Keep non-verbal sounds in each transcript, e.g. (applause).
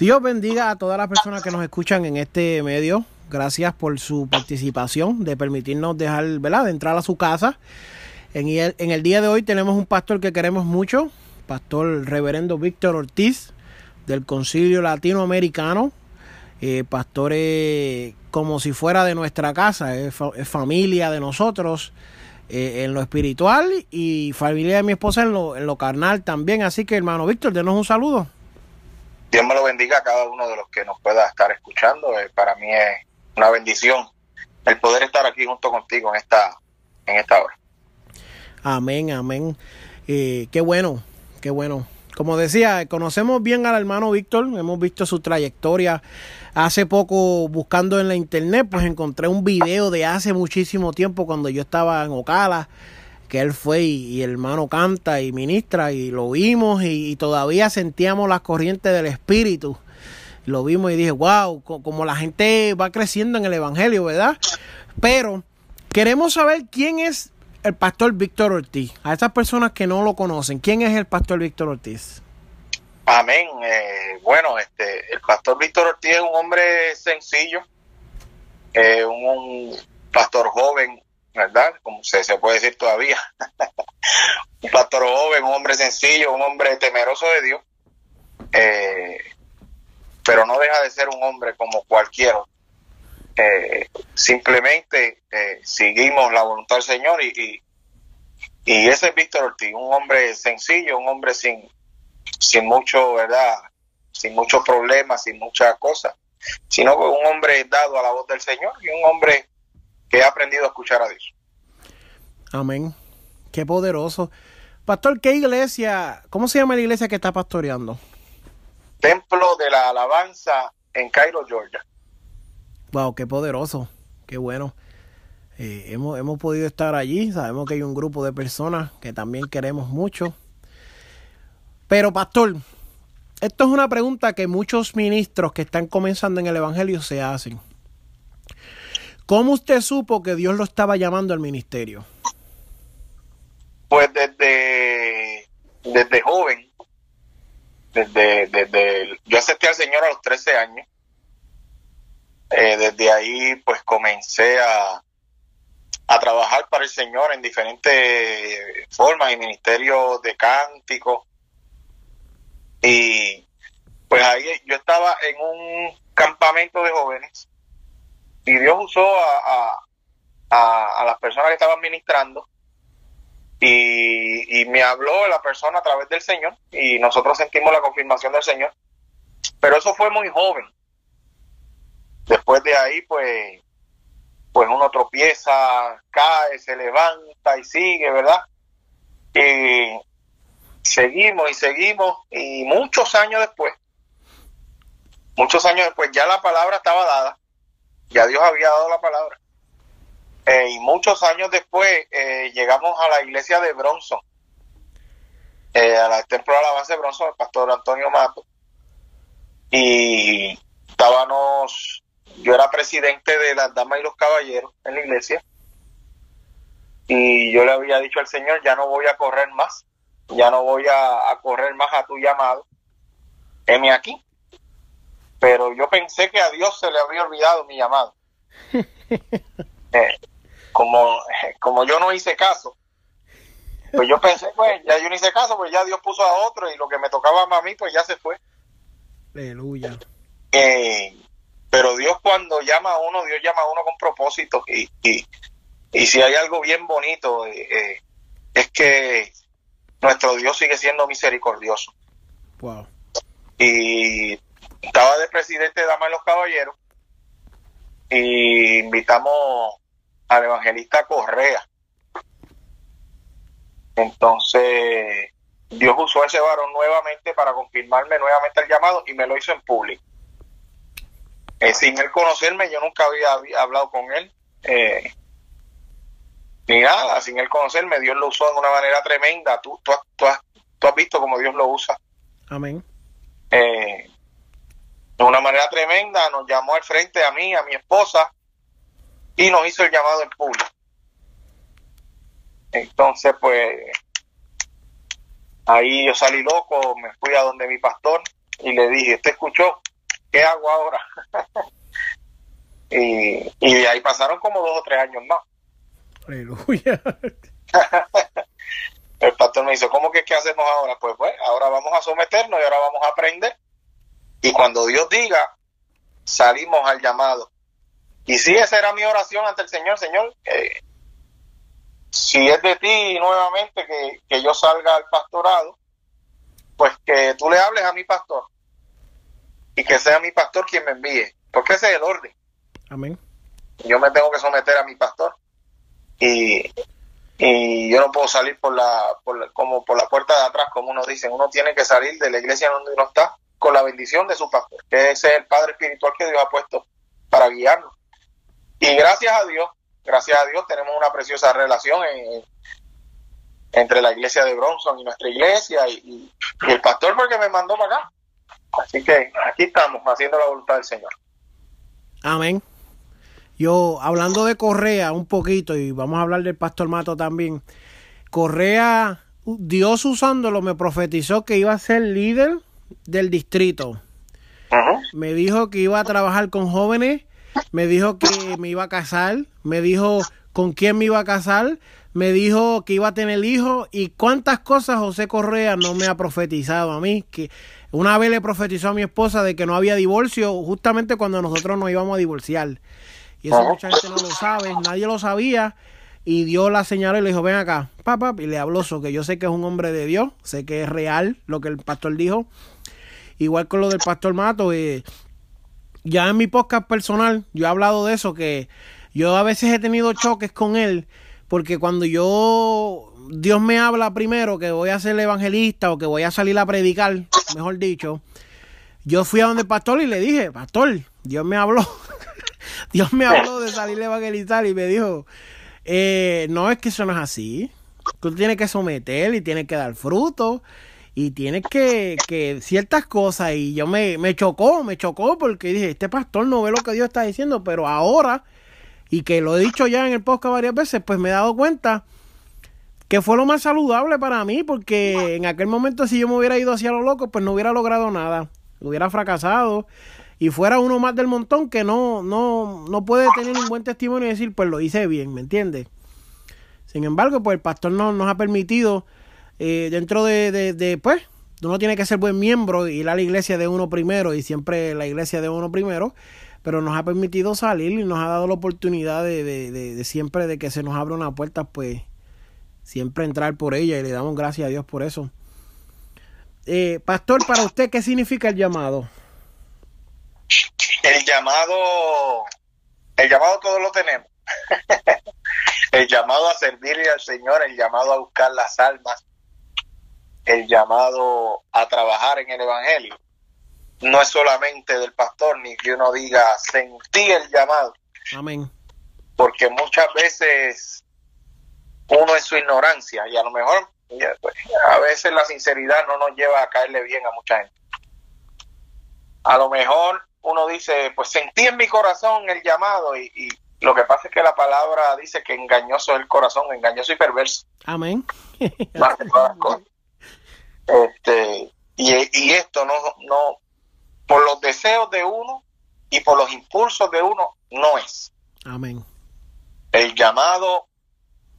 Dios bendiga a todas las personas que nos escuchan en este medio. Gracias por su participación, de permitirnos dejar, ¿verdad?, de entrar a su casa. En el, día de hoy tenemos un pastor que queremos mucho, pastor reverendo Víctor Ortiz, del Concilio Latinoamericano. Eh, pastor como si fuera de nuestra casa, es, familia de nosotros eh, en lo espiritual y familia de mi esposa en lo, en lo carnal también. Así que hermano Víctor, denos un saludo. Dios me lo bendiga a cada uno de los que nos pueda estar escuchando. Eh, para mí es una bendición el poder estar aquí junto contigo en esta, en esta hora. Amén, amén. Eh, qué bueno, qué bueno. Como decía, conocemos bien al hermano Víctor, hemos visto su trayectoria. Hace poco, buscando en la internet, pues encontré un video de hace muchísimo tiempo cuando yo estaba en Ocala que él fue y, el hermano canta y ministra y lo vimos y, todavía sentíamos las corrientes del Espíritu. Lo vimos y dije, wow, como la gente va creciendo en el Evangelio, ¿verdad? Pero queremos saber quién es el pastor Víctor Ortiz. A esas personas que no lo conocen, ¿quién es el pastor Víctor Ortiz? Amén. Eh, bueno, este, el pastor Víctor Ortiz es un hombre sencillo, eh, un pastor joven, ¿verdad? Como se, se puede decir todavía. (laughs) un pastor joven, un hombre sencillo, un hombre temeroso de Dios, eh, pero no deja de ser un hombre como cualquiera. Eh, simplemente eh, seguimos la voluntad del Señor y, y, ese es Víctor Ortiz, un hombre sencillo, un hombre sin, sin mucho, ¿verdad? Sin muchos problemas, sin muchas cosas, sino un hombre dado a la voz del Señor y un hombre que ha aprendido a escuchar a Dios. Amén. Qué poderoso. Pastor, ¿qué iglesia, cómo se llama la iglesia que está pastoreando? Templo de la Alabanza en Cairo, Georgia. Wow, qué poderoso, qué bueno. Eh, hemos, hemos podido estar allí, sabemos que hay un grupo de personas que también queremos mucho. Pero, pastor, esto es una pregunta que muchos ministros que están comenzando en el Evangelio se hacen. ¿Cómo usted supo que Dios lo estaba llamando al ministerio? Pues desde, desde joven, desde, desde yo acepté al Señor a los 13 años. Eh, desde ahí pues comencé a, a trabajar para el Señor en diferentes formas y ministerios de cántico. Y pues ahí yo estaba en un campamento de jóvenes y Dios usó a, a, las personas que estaban ministrando y, y, me habló la persona a través del Señor y nosotros sentimos la confirmación del Señor. Pero eso fue muy joven. Después de ahí, pues, pues uno tropieza, cae, se levanta y sigue, ¿verdad? Y seguimos y seguimos y muchos años después, muchos años después ya la palabra estaba dada ya Dios había dado la palabra. Eh, y muchos años después eh, llegamos a la iglesia de Bronson, eh, a la templo de alabanza de Bronson, el pastor Antonio Mato. Y estábamos, yo era presidente de las damas y los caballeros en la iglesia. Y yo le había dicho al Señor, ya no voy a correr más, ya no voy a, a correr más a tu llamado. Heme aquí pero yo pensé que a Dios se le había olvidado mi llamado. (laughs) Eh, como, como yo no hice caso, pues yo pensé, pues ya yo no hice caso, pues ya Dios puso a otro y lo que me tocaba a mí, pues ya se fue. Aleluya. Eh, pero Dios cuando llama a uno, Dios llama a uno con propósito y, y, y si hay algo bien bonito, eh, es que nuestro Dios sigue siendo misericordioso. Wow. Y estaba de presidente de Dama de los Caballeros y invitamos al evangelista Correa. Entonces, Dios usó a ese varón nuevamente para confirmarme nuevamente el llamado y me lo hizo en público. Eh, sin él conocerme, yo nunca había, hablado con él, eh, ni nada, sin él conocerme, Dios lo usó de una manera tremenda. Tú, tú, tú, has, tú has visto cómo Dios lo usa. Amén. Eh, de una manera tremenda, nos llamó al frente a mí, a mi esposa, y nos hizo el llamado en público. Entonces, pues, ahí yo salí loco, me fui a donde mi pastor y le dije, ¿usted escuchó? ¿Qué hago ahora? (laughs) y, y de ahí pasaron como dos o tres años más. Aleluya. (laughs) El pastor me dice, ¿cómo que qué hacemos ahora? Pues bueno, ahora vamos a someternos y ahora vamos a aprender. Y cuando Dios diga, salimos al llamado. Y si esa era mi oración ante el Señor, Señor, eh, si es de ti nuevamente que, que yo salga al pastorado, pues que tú le hables a mi pastor y que sea mi pastor quien me envíe, porque ese es el orden. Amén. Yo me tengo que someter a mi pastor y, y yo no puedo salir por la, por la- como por la puerta de atrás, como uno dice, uno tiene que salir de la iglesia donde uno está con la bendición de su pastor, que ese es el Padre espiritual que Dios ha puesto para guiarnos. Y gracias a Dios, gracias a Dios tenemos una preciosa relación en- entre la iglesia de Bronson y nuestra iglesia y- y el pastor porque me mandó para acá. Así que aquí estamos haciendo la voluntad del Señor. Amén. Yo, hablando de Correa un poquito, y vamos a hablar del pastor Mato también. Correa, Dios usándolo, me profetizó que iba a ser líder del distrito. Me dijo que iba a trabajar con jóvenes, me dijo que me iba a casar, me dijo con quién me iba a casar, me dijo que iba a tener hijos y cuántas cosas José Correa no me ha profetizado a mí, que una vez le profetizó a mi esposa de que no había divorcio justamente cuando nosotros nos íbamos a divorciar. Y eso mucha gente no lo sabe, nadie lo sabía. Y Dios la señaló y le dijo, ven acá, papá, y le habló eso, que yo sé que es un hombre de Dios, sé que es real lo que el pastor dijo. Igual con lo del pastor Mato, eh, ya en mi podcast personal, yo he hablado de eso, que yo a veces he tenido choques con él, porque cuando yo, Dios me habla primero que voy a ser evangelista o que voy a salir a predicar, mejor dicho, yo fui a donde el pastor y le dije, pastor, Dios me habló, (laughs) Dios me habló de salir a evangelizar y me dijo, eh, no es que eso no es así, tú tienes que someter y tienes que dar fruto y tienes que, que ciertas cosas y yo me, me chocó, me chocó porque dije, este pastor no ve lo que Dios está diciendo, pero ahora, y que lo he dicho ya en el podcast varias veces, pues me he dado cuenta que fue lo más saludable para mí, porque en aquel momento si yo me hubiera ido hacia lo loco, pues no hubiera logrado nada, hubiera fracasado y fuera uno más del montón que no, no, no puede tener un buen testimonio y decir, pues lo hice bien, ¿me entiendes? Sin embargo, pues el pastor no, nos ha permitido, eh, dentro de, pues, uno tiene que ser buen miembro, ir a la iglesia de uno primero y siempre la iglesia de uno primero, pero nos ha permitido salir y nos ha dado la oportunidad de siempre de que se nos abra una puerta, pues siempre entrar por ella y le damos gracias a Dios por eso. Eh, pastor, para usted, ¿qué significa el llamado? El llamado, el llamado todos lo tenemos. (laughs) el llamado a servirle al Señor, el llamado a buscar las almas, el llamado a trabajar en el Evangelio. No es solamente del pastor, ni que uno diga, sentí el llamado, Amén. porque muchas veces uno en su ignorancia, y a lo mejor pues, a veces la sinceridad no nos lleva a caerle bien a mucha gente. A lo mejor uno dice, pues sentí en mi corazón el llamado y, y lo que pasa es que la palabra dice que engañoso es el corazón, engañoso y perverso. Amén. más que todas las cosas. Este, y, y esto no, no, por los deseos de uno y por los impulsos de uno, no es. Amén. El llamado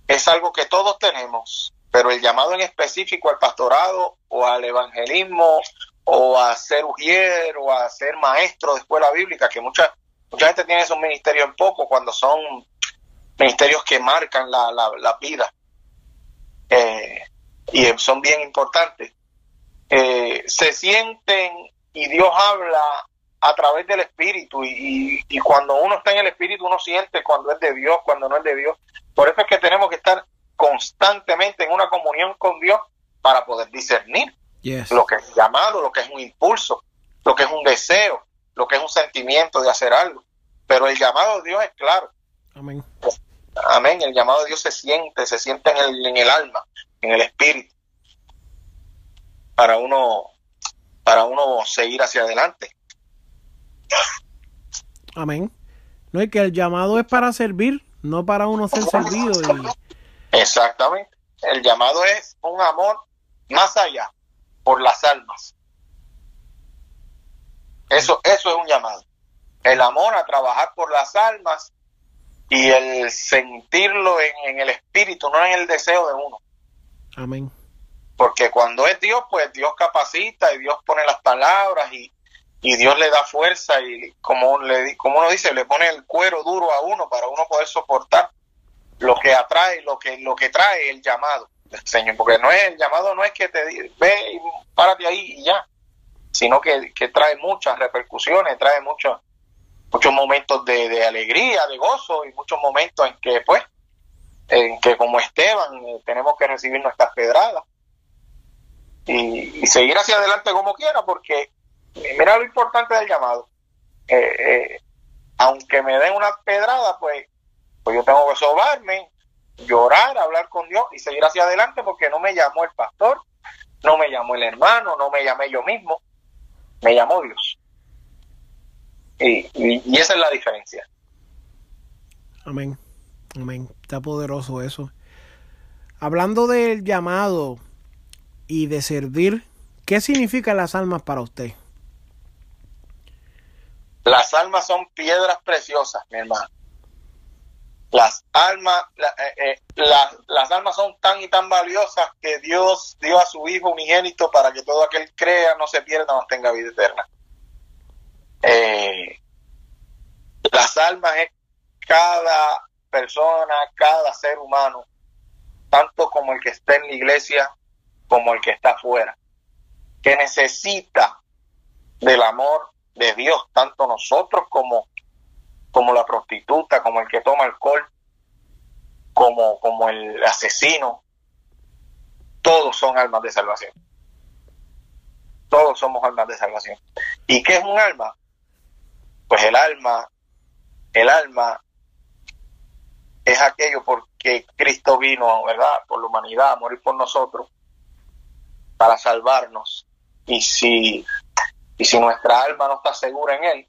es algo que todos tenemos, pero el llamado en específico al pastorado o al evangelismo o a ser ujier o a ser maestro de escuela bíblica, que mucha, mucha gente tiene esos ministerios en poco cuando son ministerios que marcan la, la, la vida eh, y son bien importantes. Eh, se sienten y Dios habla a través del Espíritu y, y, cuando uno está en el Espíritu uno siente cuando es de Dios, cuando no es de Dios. Por eso es que tenemos que estar constantemente en una comunión con Dios para poder discernir lo que es llamado, lo que es un impulso, lo que es un deseo, lo que es un sentimiento de hacer algo. Pero el llamado de Dios es claro. Amén. Amén. El llamado de Dios se siente, se siente en el, en el alma, en el espíritu. Para uno, para uno seguir hacia adelante. Amén. No es que el llamado es para servir, no para uno ser servido. Exactamente. El llamado es un amor más allá, por las almas. Eso, eso es un llamado. El amor a trabajar por las almas y el sentirlo en, el espíritu, no en el deseo de uno. Amén. Porque cuando es Dios, pues Dios capacita y Dios pone las palabras y, y Dios le da fuerza y como, le, como uno dice, le pone el cuero duro a uno para uno poder soportar lo que atrae, lo que, lo que trae el llamado del Señor. Porque no es el llamado, no es que te ve y párate ahí y ya, sino que, trae muchas repercusiones, trae muchos muchos momentos de, alegría, de gozo y muchos momentos en que, pues, en que como Esteban eh, tenemos que recibir nuestras pedradas y, seguir hacia adelante como quiera, porque mira lo importante del llamado. Eh, eh, aunque me den una pedrada, pues, pues yo tengo que sobarme, llorar, hablar con Dios y seguir hacia adelante porque no me llamó el pastor, no me llamó el hermano, no me llamé yo mismo, me llamó Dios. Y, y, esa es la diferencia. Amén, amén. Está poderoso eso. Hablando del llamado y de servir, ¿qué significan las almas para usted? Las almas son piedras preciosas, mi hermano. Las almas, eh, eh, las, almas son tan y tan valiosas que Dios dio a su Hijo unigénito para que todo aquel crea, no se pierda, no tenga vida eterna. Eh, las almas es cada persona, cada ser humano, tanto como el que está en la iglesia como el que está afuera, que necesita del amor de Dios, tanto nosotros como, como la prostituta, como el que toma alcohol, como, como el asesino, todos son almas de salvación. Todos somos almas de salvación. ¿Y qué es un alma? Pues el alma, el alma es aquello porque Cristo vino, ¿verdad? Por la humanidad, a morir por nosotros, para salvarnos. Y si y si nuestra alma no está segura en Él,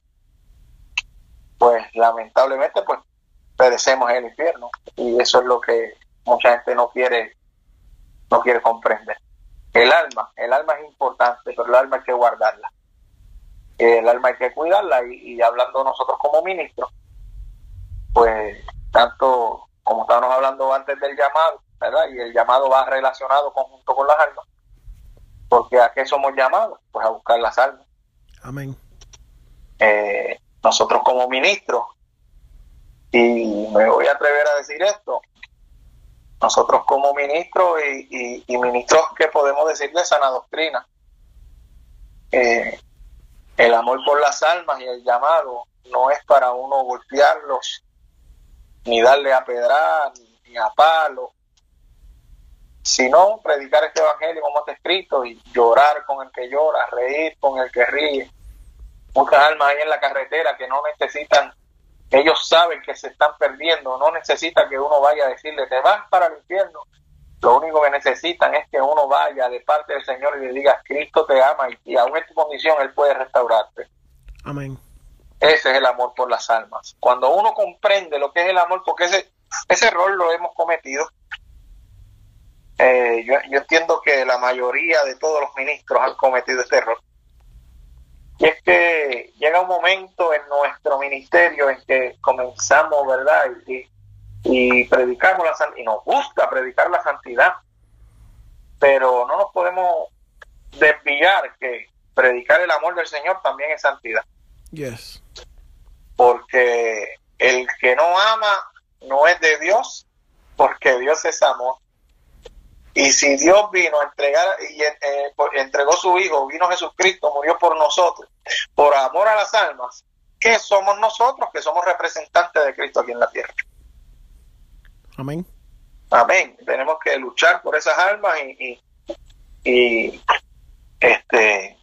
pues lamentablemente pues perecemos en el infierno. Y eso es lo que mucha gente no quiere, no quiere comprender. El alma, el alma es importante, pero el alma hay que guardarla. El alma hay que cuidarla y, hablando nosotros como ministros, pues tanto como estábamos hablando antes del llamado, ¿verdad? Y el llamado va relacionado conjunto con las almas. Porque a qué somos llamados? Pues a buscar las almas. Amén. Eh, nosotros como ministros, y me voy a atrever a decir esto, nosotros como ministros y, ministros que podemos decir de sana doctrina, eh, el amor por las almas y el llamado no es para uno golpearlos, ni darle a pedrar, ni a palo, sino predicar este evangelio como está escrito y llorar con el que llora, reír con el que ríe. Muchas almas ahí en la carretera que no necesitan, ellos saben que se están perdiendo, no necesitan que uno vaya a decirle, te vas para el infierno. Lo único que necesitan es que uno vaya de parte del Señor y le diga, Cristo te ama y, aún en tu condición Él puede restaurarte. Amén. Ese es el amor por las almas. Cuando uno comprende lo que es el amor, porque ese, ese error lo hemos cometido, eh, yo, entiendo que la mayoría de todos los ministros han cometido este error. Y es que llega un momento en nuestro ministerio en que comenzamos, ¿verdad? Y, y predicamos la santidad, y nos gusta predicar la santidad, pero no nos podemos desviar que predicar el amor del Señor también es santidad. Yes. Porque el que no ama no es de Dios, porque Dios es amor. Y si Dios vino a entregar y eh, entregó su Hijo, vino Jesucristo, murió por nosotros, por amor a las almas, ¿qué somos nosotros que somos representantes de Cristo aquí en la tierra? Amén. Amén. Tenemos que luchar por esas almas y, y, este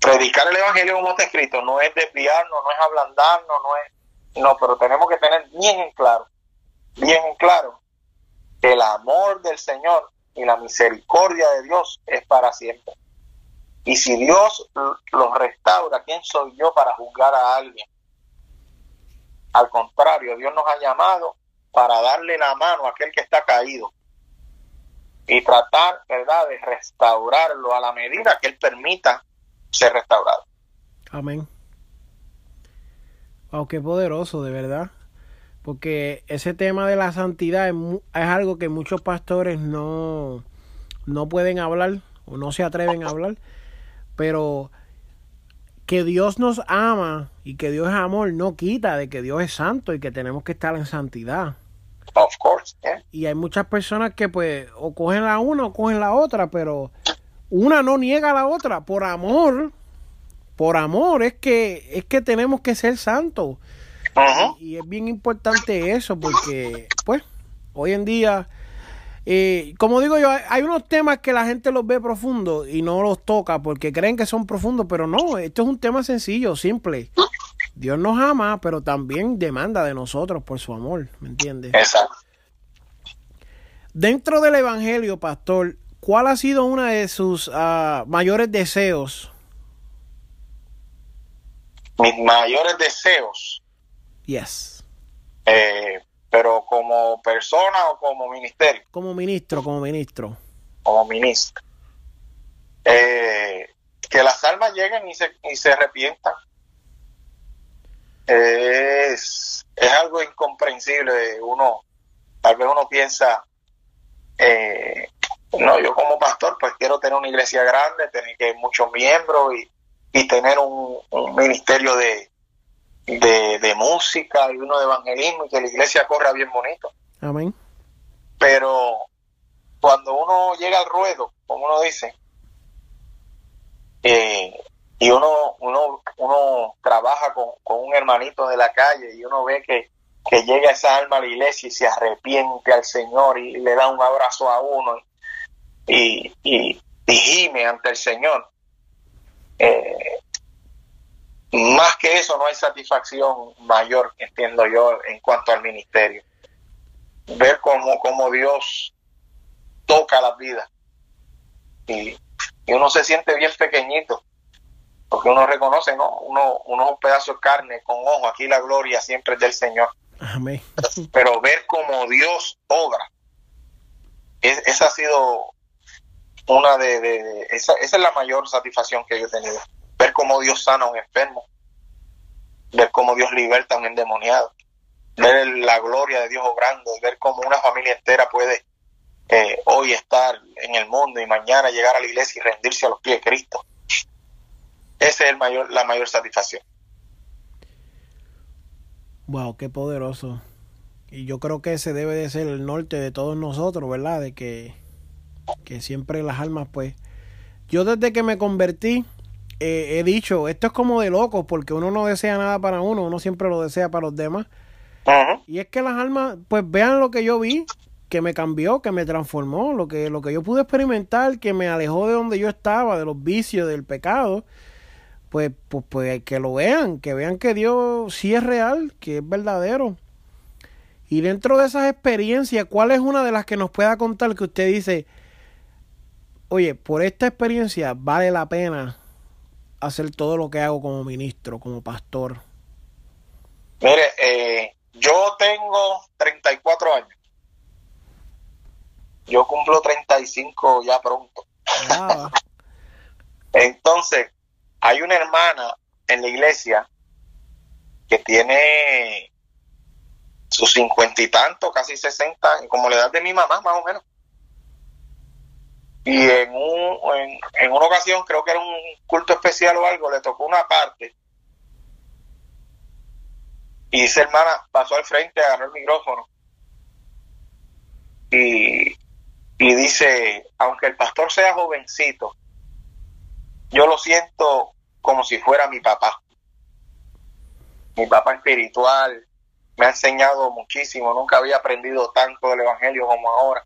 predicar el evangelio como está escrito, no es desviarnos, no es ablandarnos, no es no, pero tenemos que tener bien en claro, bien en claro el amor del Señor y la misericordia de Dios es para siempre. Y si Dios los restaura, ¿quién soy yo para juzgar a alguien? Al contrario, Dios nos ha llamado para darle la mano a aquel que está caído y tratar, ¿verdad?, de restaurarlo a la medida que Él permita ser restaurado. Amén. Qué poderoso, de verdad. Porque ese tema de la santidad es, es, algo que muchos pastores no, no pueden hablar o no se atreven a hablar. Pero que Dios nos ama y que Dios es amor no quita de que Dios es santo y que tenemos que estar en santidad. Of course, Y hay muchas personas que pues o cogen la una o cogen la otra, pero una no niega a la otra por amor. Por amor es que es que tenemos que ser santos. Y, es bien importante eso porque pues hoy en día eh, como digo yo, hay unos temas que la gente los ve profundos y no los toca porque creen que son profundos, pero no, esto es un tema sencillo, simple. Dios nos ama, pero también demanda de nosotros por su amor, ¿me entiendes? Exacto. Dentro del Evangelio, pastor, ¿cuál ha sido uno de sus ah, mayores deseos? Mis mayores deseos. Yes. Eh, pero como persona o como ministerio. Como ministro, como ministro. Como ministro. Eh, que las almas lleguen y se, y se arrepientan es, es algo incomprensible. Uno, tal vez uno piensa, eh, no, yo como pastor, pues quiero tener una iglesia grande, tener que muchos miembros y, y tener un, ministerio de, de, música y uno de evangelismo y que la iglesia corra bien bonito. Amén. Pero cuando uno llega al ruedo, como uno dice, eh, y uno, uno, uno trabaja con, un hermanito de la calle y uno ve que, llega esa alma a la iglesia y se arrepiente al Señor y le da un abrazo a uno y, y, gime ante el Señor. Eh, más que eso no hay satisfacción mayor, entiendo yo, en cuanto al ministerio. Ver cómo, cómo Dios toca la vida y, y uno se siente bien pequeñito porque uno reconoce, ¿no? Uno, uno es un pedazo de carne con ojo, aquí la gloria siempre es del Señor. Amén. Pero ver cómo Dios obra, esa ha sido una de, esa, esa, es la mayor satisfacción que yo he tenido. Ver cómo Dios sana a un enfermo, ver cómo Dios liberta a un endemoniado, ver la gloria de Dios obrando, ver cómo una familia entera puede eh, hoy estar en el mundo y mañana llegar a la iglesia y rendirse a los pies de Cristo esa es el mayor, la mayor satisfacción. Wow, qué poderoso. Y yo creo que ese debe de ser el norte de todos nosotros, ¿verdad? De que, que siempre las almas, pues... Yo desde que me convertí, eh, he dicho, esto es como de locos, porque uno no desea nada para uno, uno siempre lo desea para los demás. Y es que las almas, pues vean lo que yo vi, que me cambió, que me transformó, lo que, lo que yo pude experimentar, que me alejó de donde yo estaba, de los vicios, del pecado pues, pues, pues que lo vean, que vean que Dios sí es real, que es verdadero. Y dentro de esas experiencias, ¿cuál es una de las que nos pueda contar que usted dice, oye, por esta experiencia vale la pena hacer todo lo que hago como ministro, como pastor? Mire, eh, yo tengo 34 años. Yo cumplo 35 ya pronto. Ah. (laughs) Entonces, hay una hermana en la iglesia que tiene sus cincuenta y tantos, casi sesenta, como la edad de mi mamá, más o menos. Y en, un, en, una ocasión, creo que era un culto especial o algo, le tocó una parte. Y esa hermana pasó al frente, agarró el micrófono. Y, y dice, aunque el pastor sea jovencito, yo lo siento como si fuera mi papá. Mi papá espiritual me ha enseñado muchísimo, nunca había aprendido tanto del Evangelio como ahora.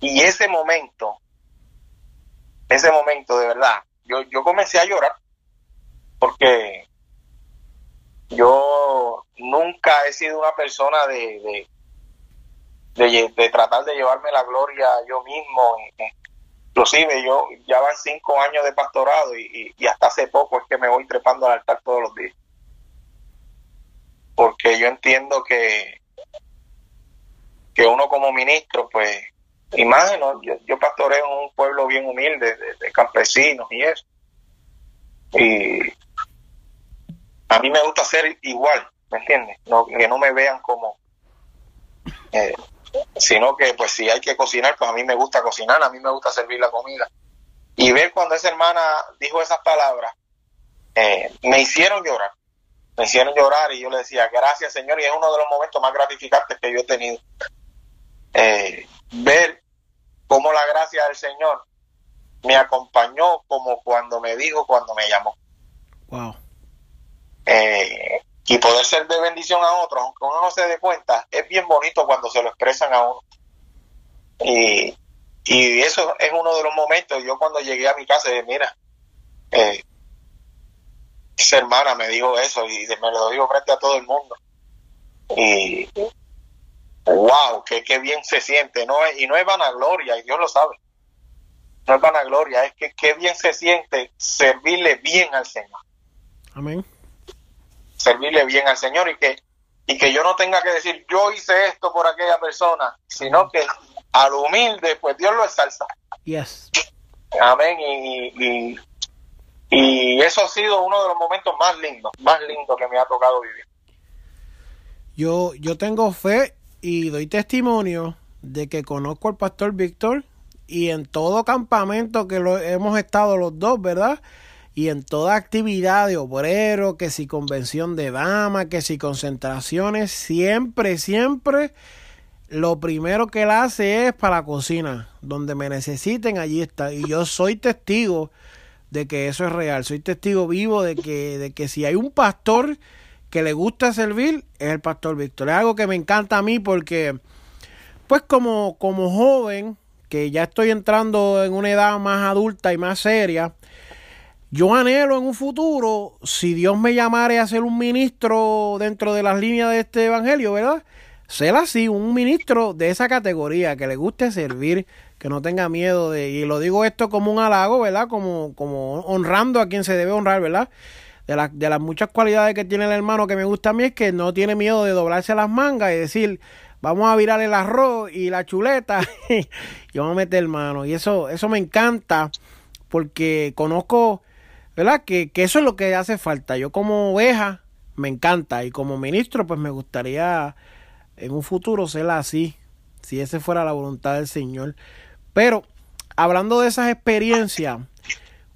Y ese momento, ese momento de verdad, yo, yo comencé a llorar porque yo nunca he sido una persona de, de, tratar de llevarme la gloria yo mismo. Inclusive yo ya van cinco años de pastorado y, hasta hace poco es que me voy trepando al altar todos los días. Porque yo entiendo que, que uno como ministro, pues, imagino, yo, yo pastoreo en un pueblo bien humilde de, campesinos y eso. Y a mí me gusta ser igual, ¿me entiendes? No, que no me vean como... Eh, sino que pues si hay que cocinar, pues a mí me gusta cocinar, a mí me gusta servir la comida. Y ver cuando esa hermana dijo esas palabras, eh, me hicieron llorar, me hicieron llorar y yo le decía, gracias Señor, y es uno de los momentos más gratificantes que yo he tenido. Eh, ver cómo la gracia del Señor me acompañó como cuando me dijo, cuando me llamó. Wow. Eh, y poder ser de bendición a otros, aunque uno no se dé cuenta, es bien bonito cuando se lo expresan a uno. Y, eso es uno de los momentos, yo cuando llegué a mi casa, dije, mira, eh, esa hermana me dijo eso y me lo dijo frente a todo el mundo. Y wow, que qué bien se siente, no y no es vanagloria, y Dios lo sabe. No es vanagloria, es que qué bien se siente servirle bien al Señor. Amén servirle bien al Señor y que, y que yo no tenga que decir yo hice esto por aquella persona, sino que al humilde, pues Dios lo exalta. Yes. Amén. Y, y, eso ha sido uno de los momentos más lindos, más lindos que me ha tocado vivir. Yo, yo tengo fe y doy testimonio de que conozco al pastor Víctor y en todo campamento que lo hemos estado los dos, ¿verdad? y en toda actividad de obrero, que si convención de damas, que si concentraciones, siempre, siempre lo primero que él hace es para la cocina. Donde me necesiten, allí está. Y yo soy testigo de que eso es real. Soy testigo vivo de que, de que si hay un pastor que le gusta servir, es el pastor Víctor. Es algo que me encanta a mí porque, pues como, como joven, que ya estoy entrando en una edad más adulta y más seria, yo anhelo en un futuro, si Dios me llamare a ser un ministro dentro de las líneas de este evangelio, ¿verdad? Ser así, un ministro de esa categoría, que le guste servir, que no tenga miedo de, y lo digo esto como un halago, ¿verdad? Como, como honrando a quien se debe honrar, ¿verdad? De, de las muchas cualidades que tiene el hermano que me gusta a mí es que no tiene miedo de doblarse las mangas y decir, vamos a virar el arroz y la chuleta (laughs) y vamos a meter mano. Y eso, eso me encanta porque conozco ¿verdad? Que, eso es lo que hace falta. Yo como oveja me encanta y como ministro pues me gustaría en un futuro ser así, si esa fuera la voluntad del Señor. Pero hablando de esas experiencias,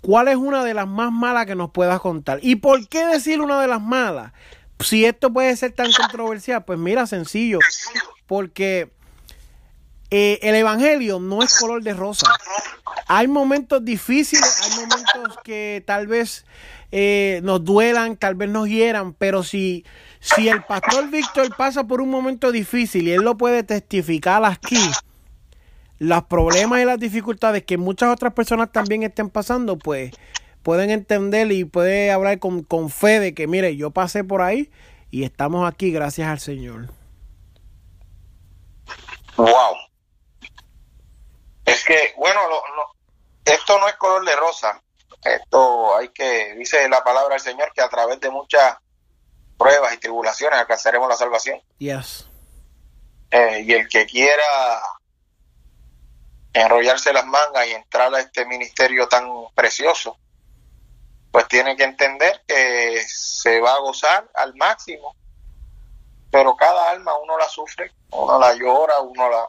¿cuál es una de las más malas que nos puedas contar? ¿Y por qué decir una de las malas? Si esto puede ser tan controversial, pues mira, sencillo, porque eh, el Evangelio no es color de rosa. Hay momentos difíciles, hay momentos que tal vez eh, nos duelan, tal vez nos hieran, pero si, si el pastor Víctor pasa por un momento difícil y él lo puede testificar aquí, los problemas y las dificultades que muchas otras personas también estén pasando, pues pueden entender y puede hablar con, con fe de que, mire, yo pasé por ahí y estamos aquí gracias al Señor. Wow. Es que, bueno, esto no es color de rosa. Esto hay que, dice la palabra del Señor, que a través de muchas pruebas y tribulaciones alcanzaremos la salvación. Yes. Eh, y el que quiera enrollarse las mangas y entrar a este ministerio tan precioso, pues tiene que entender que se va a gozar al máximo, pero cada alma uno la sufre, uno la llora, uno la,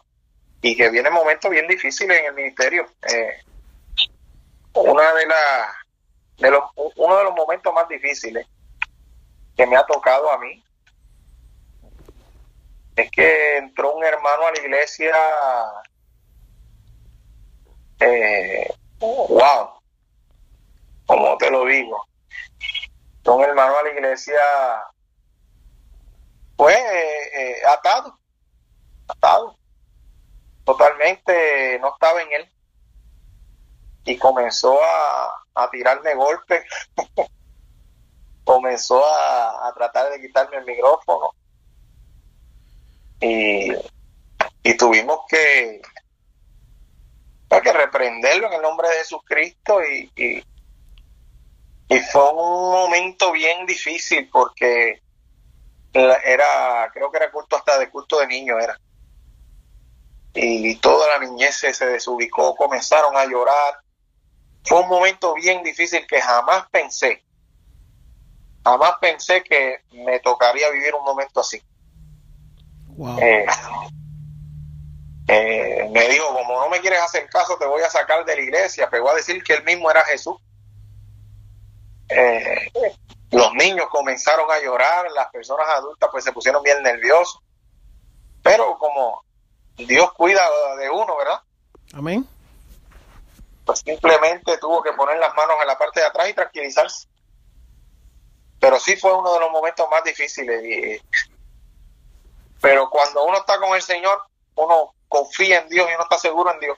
y que viene momentos bien difíciles en el ministerio. Eh, una de las de los, uno de los momentos más difíciles que me ha tocado a mí es que entró un hermano a la iglesia eh, wow, como te lo digo, un hermano a la iglesia, pues, eh, atado, atado, totalmente no estaba en él, y comenzó a, a tirarme golpes, (laughs) comenzó a, a tratar de quitarme el micrófono, y, y tuvimos que, que reprenderlo en el nombre de Jesucristo y, y, y fue un momento bien difícil porque era, creo que era culto hasta de culto de niños era. Y toda la niñez se desubicó, comenzaron a llorar. Fue un momento bien difícil que jamás pensé, jamás pensé que me tocaría vivir un momento así. Eh, eh, me dijo, como no me quieres hacer caso, te voy a sacar de la iglesia. Pegó a decir que él mismo era Jesús. Eh, los niños comenzaron a llorar, las personas adultas pues se pusieron bien nerviosos. Pero como Dios cuida de uno, ¿verdad? Amén. Pues simplemente tuvo que poner las manos en la parte de atrás y tranquilizarse. Pero sí fue uno de los momentos más difíciles. pero cuando uno está con el Señor, uno confía en Dios y no está seguro en Dios.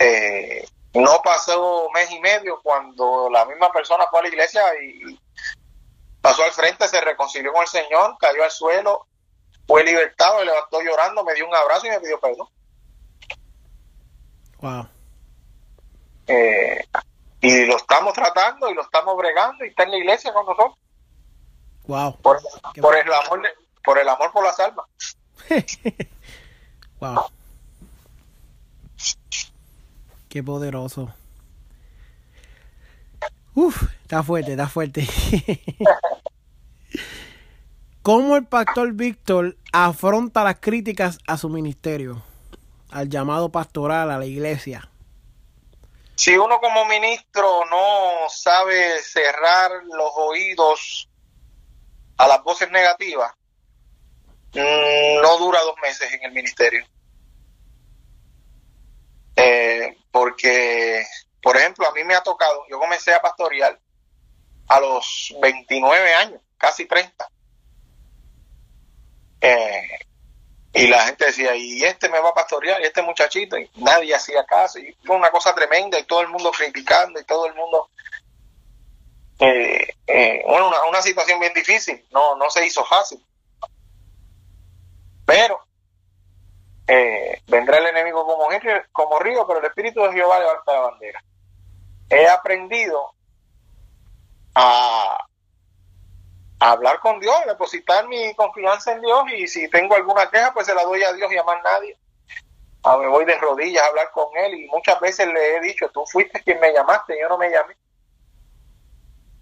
Eh, no pasó mes y medio cuando la misma persona fue a la iglesia y pasó al frente, se reconcilió con el Señor, cayó al suelo, fue libertado, se levantó llorando, me dio un abrazo y me pidió perdón. Wow. Eh, y lo estamos tratando y lo estamos bregando y está en la iglesia con nosotros. Wow. Por, por el amor por el amor por las (laughs) almas. Wow. Qué poderoso. Uf, está fuerte, está fuerte. (laughs) ¿Cómo el pastor Víctor afronta las críticas a su ministerio, al llamado pastoral, a la iglesia? Si uno como ministro no sabe cerrar los oídos a las voces negativas, no dura dos meses en el ministerio. Eh, porque, por ejemplo, a mí me ha tocado, yo comencé a pastorear a los 29 años, casi 30. Eh, y la gente decía, y este me va a pastorear, y este muchachito, y nadie hacía caso, y fue una cosa tremenda, y todo el mundo criticando, y todo el mundo... Eh, bueno, una, una situación bien difícil, no, no se hizo fácil. Pero eh, el enemigo como, como río, pero el Espíritu de Jehová levanta la bandera. He aprendido a, hablar con Dios, depositar mi confianza en Dios y si tengo alguna queja, pues se la doy a Dios y a más nadie. A me voy de rodillas a hablar con Él y muchas veces le he dicho, tú fuiste quien me llamaste, yo no me llamé.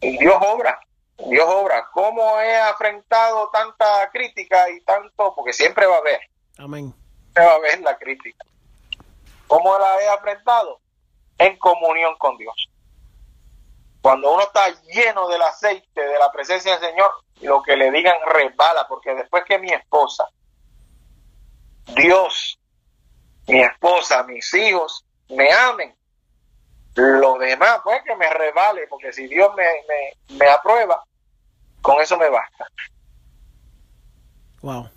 Y Dios obra. Dios obra. ¿Cómo he afrontado tanta crítica y tanto? Porque siempre va a haber. Amén. Va a haber la crítica. ¿Cómo la he afrontado? En comunión con Dios. Cuando uno está lleno del aceite de la presencia del Señor, lo que le digan resbala, porque después que mi esposa, Dios, mi esposa, mis hijos, me amen, lo demás, pues que me revale, porque si Dios me, me, me aprueba, con eso me basta. Wow.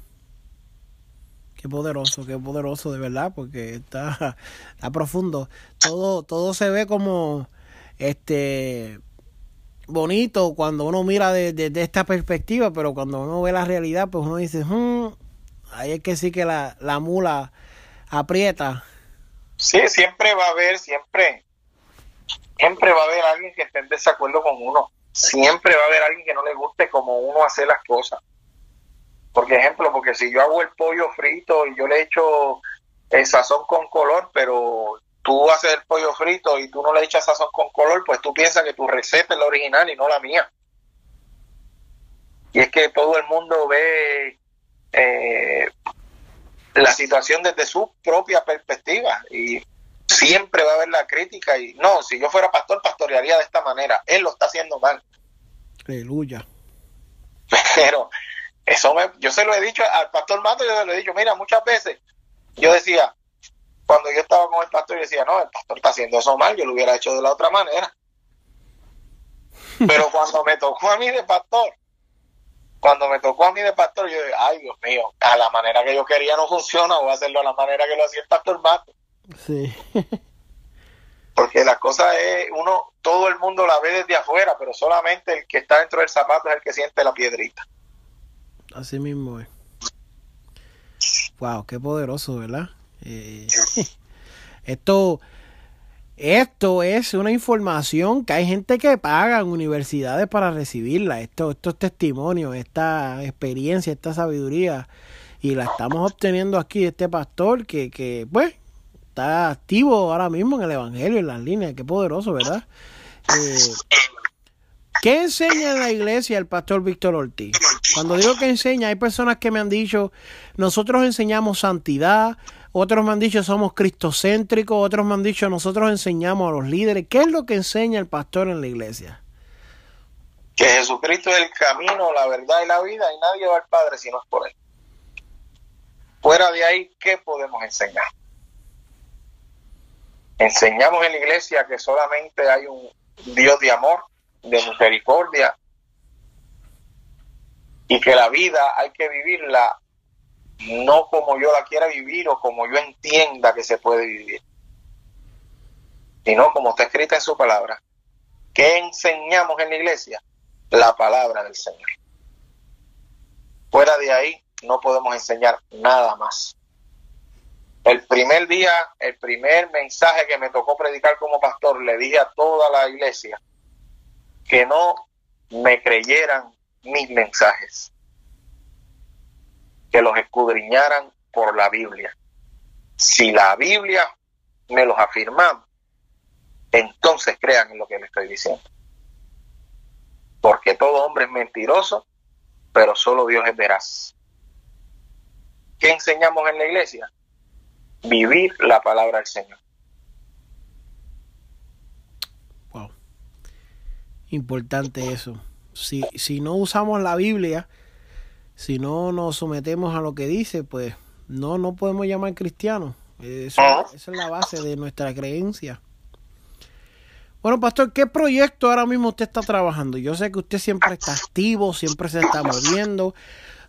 Qué poderoso, qué poderoso de verdad, porque está, (laughs) está profundo. Todo, todo se ve como este bonito cuando uno mira desde de, esta perspectiva, pero cuando uno ve la realidad, pues uno dice, hmm, ahí es que sí que la, la mula aprieta. Sí, siempre va a haber, siempre, siempre va a haber alguien que esté en desacuerdo con uno. Siempre va a haber alguien que no le guste como uno hace las cosas. Por ejemplo, porque si yo hago el pollo frito y yo le echo el sazón con color, pero tú haces el pollo frito y tú no le echas sazón con color, pues tú piensas que tu receta es la original y no la mía. Y es que todo el mundo ve eh, la situación desde su propia perspectiva y siempre va a haber la crítica y no, si yo fuera pastor, pastorearía de esta manera. Él lo está haciendo mal. Aleluya. (laughs) Pero eso me, yo se lo he dicho al pastor Mato, yo se lo he dicho, mira, muchas veces yo decía, cuando yo estaba con el pastor, yo decía, no, el pastor está haciendo eso mal, yo lo hubiera hecho de la otra manera. Pero cuando me tocó a mí de pastor, cuando me tocó a mí de pastor, yo dije, ay Dios mío, a la manera que yo quería no funciona, voy a hacerlo a la manera que lo hacía el pastor Mato. Sí. Porque la cosa es, uno, todo el mundo la ve desde afuera, pero solamente el que está dentro del zapato es el que siente la piedrita. Así mismo es. Wow, qué poderoso, ¿verdad? Eh, (laughs) esto, esto es una información que hay gente que paga en universidades para recibirla. Esto, estos testimonios, esta experiencia, esta sabiduría, y la estamos obteniendo aquí este pastor que, que pues, está activo ahora mismo en el Evangelio, en las líneas. Qué poderoso, ¿verdad? Eh, ¿Qué enseña en la iglesia el pastor Víctor Ortiz? Cuando digo que enseña, hay personas que me han dicho, nosotros enseñamos santidad, otros me han dicho somos cristocéntricos, otros me han dicho nosotros enseñamos a los líderes. ¿Qué es lo que enseña el pastor en la iglesia? Que Jesucristo es el camino, la verdad y la vida y nadie va al Padre si no es por él. Fuera de ahí, ¿qué podemos enseñar? Enseñamos en la iglesia que solamente hay un Dios de amor, de misericordia, y que la vida hay que vivirla no como yo la quiera vivir o como yo entienda que se puede vivir, sino como está escrita en su palabra. ¿Qué enseñamos en la iglesia? La palabra del Señor. Fuera de ahí no podemos enseñar nada más. El primer día, el primer mensaje que me tocó predicar como pastor, le dije a toda la iglesia que no me creyeran mis mensajes, que los escudriñaran por la Biblia. Si la Biblia me los afirma, entonces crean en lo que le estoy diciendo. Porque todo hombre es mentiroso, pero solo Dios es veraz. ¿Qué enseñamos en la iglesia? Vivir la palabra del Señor. Wow. Importante eso. Si, si no usamos la Biblia, si no nos sometemos a lo que dice, pues no, no podemos llamar cristianos. Eso, esa es la base de nuestra creencia. Bueno, pastor, ¿qué proyecto ahora mismo usted está trabajando? Yo sé que usted siempre está activo, siempre se está moviendo.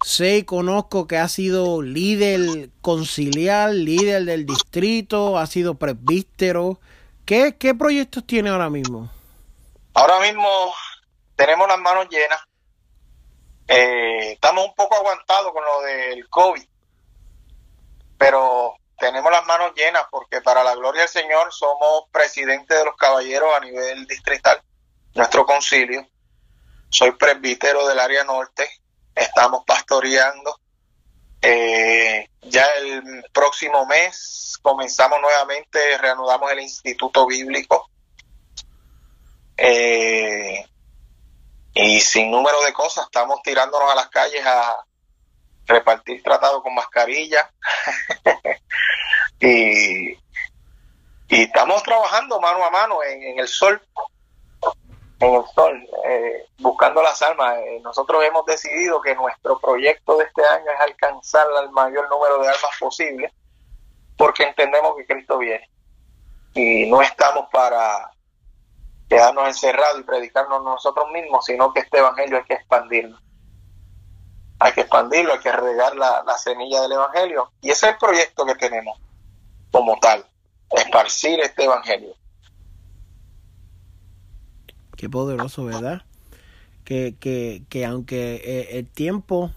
Sé y conozco que ha sido líder conciliar, líder del distrito, ha sido presbítero. ¿Qué, qué proyectos tiene ahora mismo? Ahora mismo tenemos las manos llenas. Eh, estamos un poco aguantados con lo del COVID, pero tenemos las manos llenas porque para la gloria del Señor somos presidente de los caballeros a nivel distrital, nuestro concilio. Soy presbítero del área norte, estamos pastoreando. Eh, ya el próximo mes comenzamos nuevamente, reanudamos el Instituto Bíblico. Eh, y sin número de cosas, estamos tirándonos a las calles a repartir tratado con mascarilla (laughs) y, y estamos trabajando mano a mano en, el sol, en el sol, eh, buscando las almas. Eh, nosotros hemos decidido que nuestro proyecto de este año es alcanzar el mayor número de almas posible, porque entendemos que Cristo viene y no estamos para quedarnos encerrados y predicarnos nosotros mismos, sino que este evangelio hay que expandirlo. Hay que expandirlo, hay que regar la, semilla del evangelio. Y ese es el proyecto que tenemos como tal, esparcir este evangelio. Qué poderoso, ¿verdad? Que, que, que aunque eh, el tiempo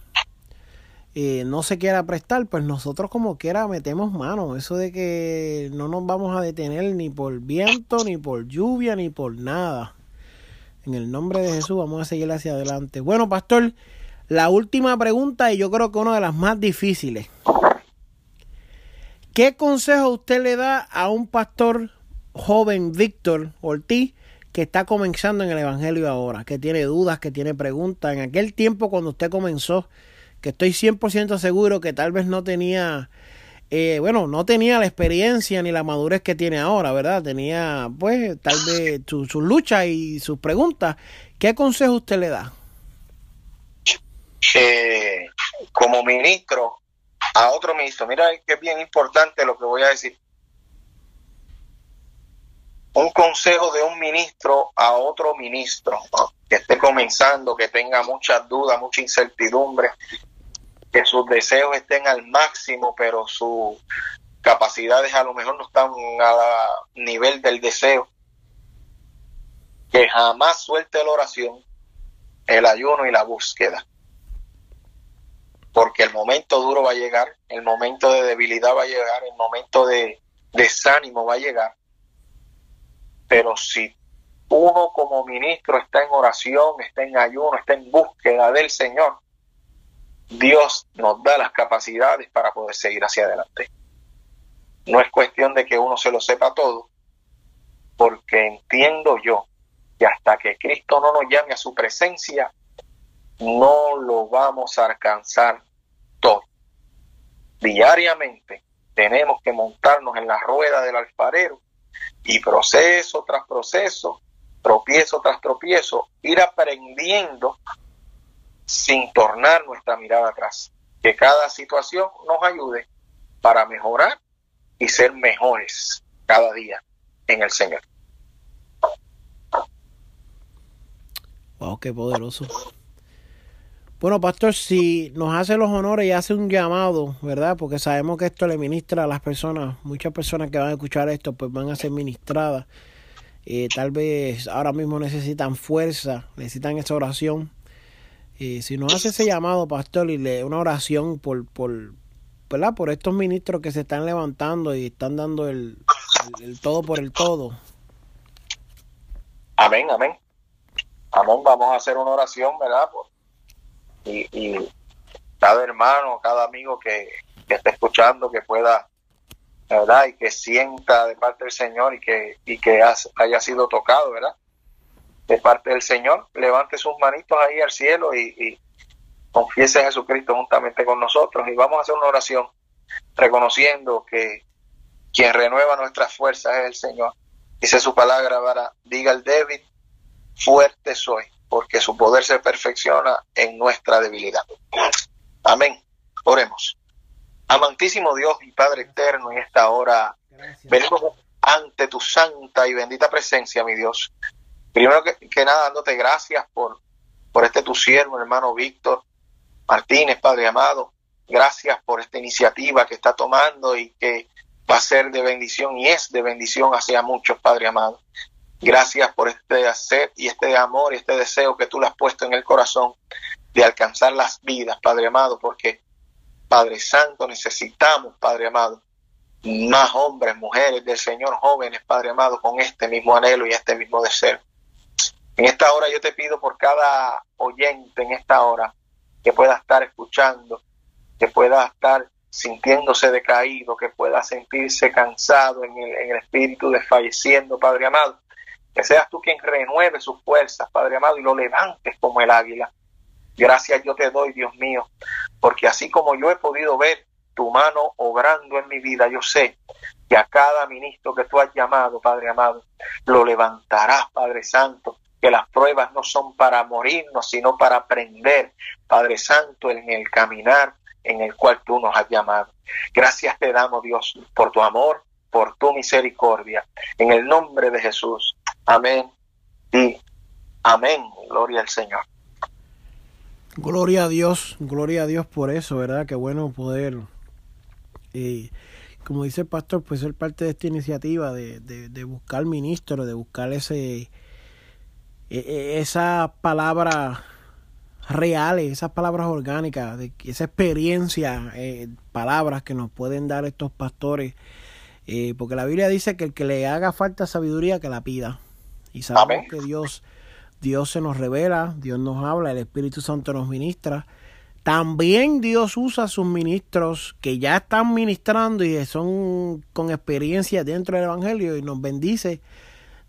eh, no se quiera prestar, pues nosotros como quiera metemos mano. Eso de que no nos vamos a detener ni por viento, ni por lluvia, ni por nada. En el nombre de Jesús vamos a seguir hacia adelante. Bueno, pastor, la última pregunta y yo creo que una de las más difíciles. ¿Qué consejo usted le da a un pastor joven, Víctor Ortiz, que está comenzando en el Evangelio ahora, que tiene dudas, que tiene preguntas? En aquel tiempo cuando usted comenzó, que estoy 100% seguro que tal vez no tenía, eh, bueno, no tenía la experiencia ni la madurez que tiene ahora, ¿verdad? Tenía, pues, tal vez sus su luchas y sus preguntas. ¿Qué consejo usted le da? Eh, como ministro a otro ministro, mira que es bien importante lo que voy a decir. un consejo de un ministro a otro ministro que esté comenzando, que tenga muchas dudas, mucha incertidumbre, que sus deseos estén al máximo, pero sus capacidades a lo mejor no están a nivel del deseo, que jamás suelte la oración, el ayuno y la búsqueda. Porque el momento duro va a llegar, el momento de debilidad va a llegar, el momento de desánimo va a llegar. Pero si uno como ministro está en oración, está en ayuno, está en búsqueda del Señor, Dios nos da las capacidades para poder seguir hacia adelante. No es cuestión de que uno se lo sepa todo, porque entiendo yo que hasta que Cristo no nos llame a su presencia, no lo vamos a alcanzar todo. Diariamente tenemos que montarnos en la rueda del alfarero y proceso tras proceso, tropiezo tras tropiezo, ir aprendiendo sin tornar nuestra mirada atrás. Que cada situación nos ayude para mejorar y ser mejores cada día en el Señor. Wow, qué poderoso. Bueno, pastor, si nos hace los honores y hace un llamado, ¿verdad? Porque sabemos que esto le ministra a las personas, muchas personas que van a escuchar esto, pues van a ser ministradas. Eh, tal vez ahora mismo necesitan fuerza, necesitan esa oración. Eh, si nos hace ese llamado, pastor, y le una oración por, por, ¿verdad? por estos ministros que se están levantando y están dando el, el todo por el todo. Amén, amén. Amén, vamos a hacer una oración, ¿verdad? y, y cada hermano, cada amigo que, que esté escuchando, que pueda, ¿verdad? Y que sienta de parte del Señor y que, y que haya sido tocado, ¿verdad? De parte del Señor, levante sus manitos ahí al cielo y, y confiese a Jesucristo juntamente con nosotros y vamos a hacer una oración reconociendo que quien renueva nuestras fuerzas es el Señor. Dice su palabra, ¿verdad? diga el débil, fuerte soy, porque su poder se perfecciona en nuestra debilidad. Amén. Oremos. Amantísimo Dios y Padre eterno, en esta hora venimos ante tu santa y bendita presencia, mi Dios. Primero que, nada, dándote gracias por, por este tu siervo, hermano Víctor Martínez, Padre amado. Gracias por esta iniciativa que está tomando y que va a ser de bendición y es de bendición hacia muchos, Padre amado. Gracias por este hacer y este amor y este deseo que tú le has puesto en el corazón de alcanzar las vidas, Padre amado, porque Padre Santo necesitamos, Padre amado, más hombres, mujeres del Señor, jóvenes, Padre amado, con este mismo anhelo y este mismo deseo. En esta hora yo te pido por cada oyente en esta hora que pueda estar escuchando, que pueda estar sintiéndose decaído, que pueda sentirse cansado en el, espíritu desfalleciendo, Padre amado, que seas tú quien renueve sus fuerzas, Padre amado, y lo levantes como el águila. Gracias yo te doy, Dios mío, porque así como yo he podido ver tu mano obrando en mi vida, yo sé que a cada ministro que tú has llamado, Padre amado, lo levantarás, Padre Santo, que las pruebas no son para morirnos, sino para aprender, Padre Santo, en el caminar en el cual tú nos has llamado. Gracias te damos, Dios, por tu amor, por tu misericordia. En el nombre de Jesús. Amén y amén. Gloria al Señor. Gloria a Dios, gloria a Dios por eso, ¿verdad? Qué bueno poder, y como dice el pastor, pues ser parte de esta iniciativa de, de, buscar ministro, de buscar ese, esa palabra reales, esas palabras orgánicas, de esa experiencia, eh, palabras que nos pueden dar estos pastores, eh, porque la Biblia dice que el que le haga falta sabiduría, que la pida. Y sabemos que Dios, Dios se nos revela, Dios nos habla, el Espíritu Santo nos ministra. También Dios usa a sus ministros que ya están ministrando y son con experiencia dentro del Evangelio y nos bendice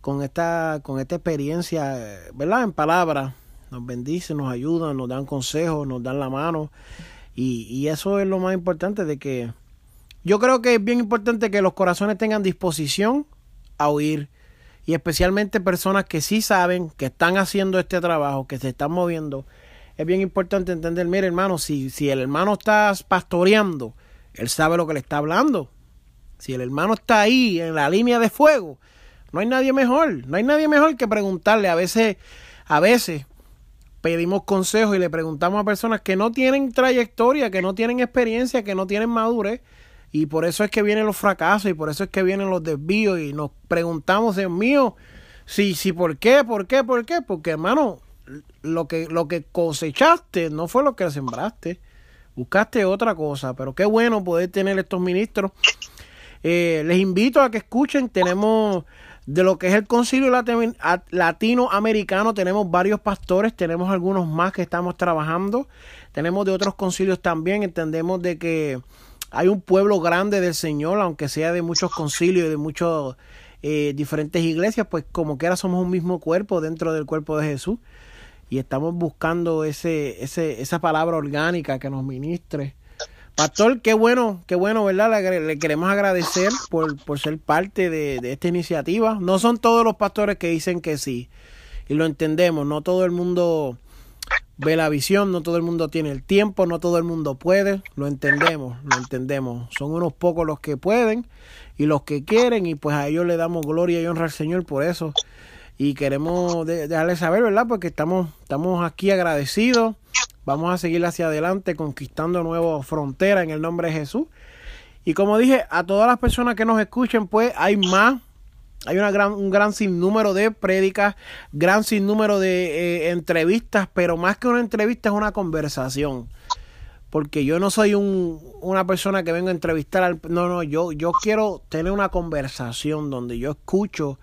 con esta, con esta experiencia, ¿verdad? En palabras nos bendicen, nos ayudan, nos dan consejos, nos dan la mano. Y, y eso es lo más importante de que yo creo que es bien importante que los corazones tengan disposición a oír. Y especialmente personas que sí saben que están haciendo este trabajo, que se están moviendo. Es bien importante entender, mire hermano, si, si el hermano está pastoreando, él sabe lo que le está hablando. Si el hermano está ahí en la línea de fuego, No hay nadie mejor. No hay nadie mejor que preguntarle. A veces, a veces pedimos consejos y le preguntamos a personas que no tienen trayectoria, que no tienen experiencia, que no tienen madurez. Y por eso es que vienen los fracasos y por eso es que vienen los desvíos y nos preguntamos, Dios mío, sí, sí, ¿por qué? ¿Por qué? ¿Por qué? Porque hermano, lo que, lo que cosechaste no fue lo que sembraste. Buscaste otra cosa, pero qué bueno poder tener estos ministros. Eh, les invito a que escuchen, tenemos de lo que es el concilio latinoamericano, tenemos varios pastores, tenemos algunos más que estamos trabajando, tenemos de otros concilios también, entendemos de que hay un pueblo grande del Señor, aunque sea de muchos concilios, de muchas eh, diferentes iglesias, pues como quiera somos un mismo cuerpo dentro del cuerpo de Jesús y estamos buscando ese, ese, esa palabra orgánica que nos ministre. Pastor, qué bueno, qué bueno, ¿verdad? Le, queremos agradecer por, por ser parte de, de, esta iniciativa. No son todos los pastores que dicen que sí, y lo entendemos, no todo el mundo ve la visión, no todo el mundo tiene el tiempo, no todo el mundo puede, lo entendemos, lo entendemos. Son unos pocos los que pueden y los que quieren, y pues a ellos le damos gloria y honra al Señor por eso y queremos dejarles saber, ¿verdad? Porque estamos, estamos aquí agradecidos. Vamos a seguir hacia adelante conquistando nuevas fronteras en el nombre de Jesús. Y como dije, a todas las personas que nos escuchen, pues hay más. Hay una gran, un gran sinnúmero de prédicas, gran sinnúmero de eh, entrevistas, pero más que una entrevista es una conversación. Porque yo no soy un, una persona que venga a entrevistar al... No, no, yo, yo quiero tener una conversación donde yo escucho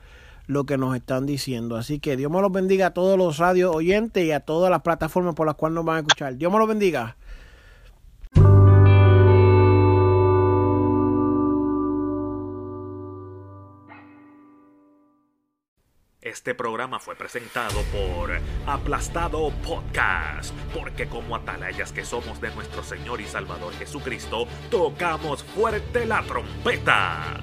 lo que nos están diciendo. Así que Dios me los bendiga a todos los radio oyentes y a todas las plataformas por las cuales nos van a escuchar. Dios me los bendiga. Este programa fue presentado por Aplastado Podcast, porque como atalayas que somos de nuestro Señor y Salvador Jesucristo, tocamos fuerte la trompeta.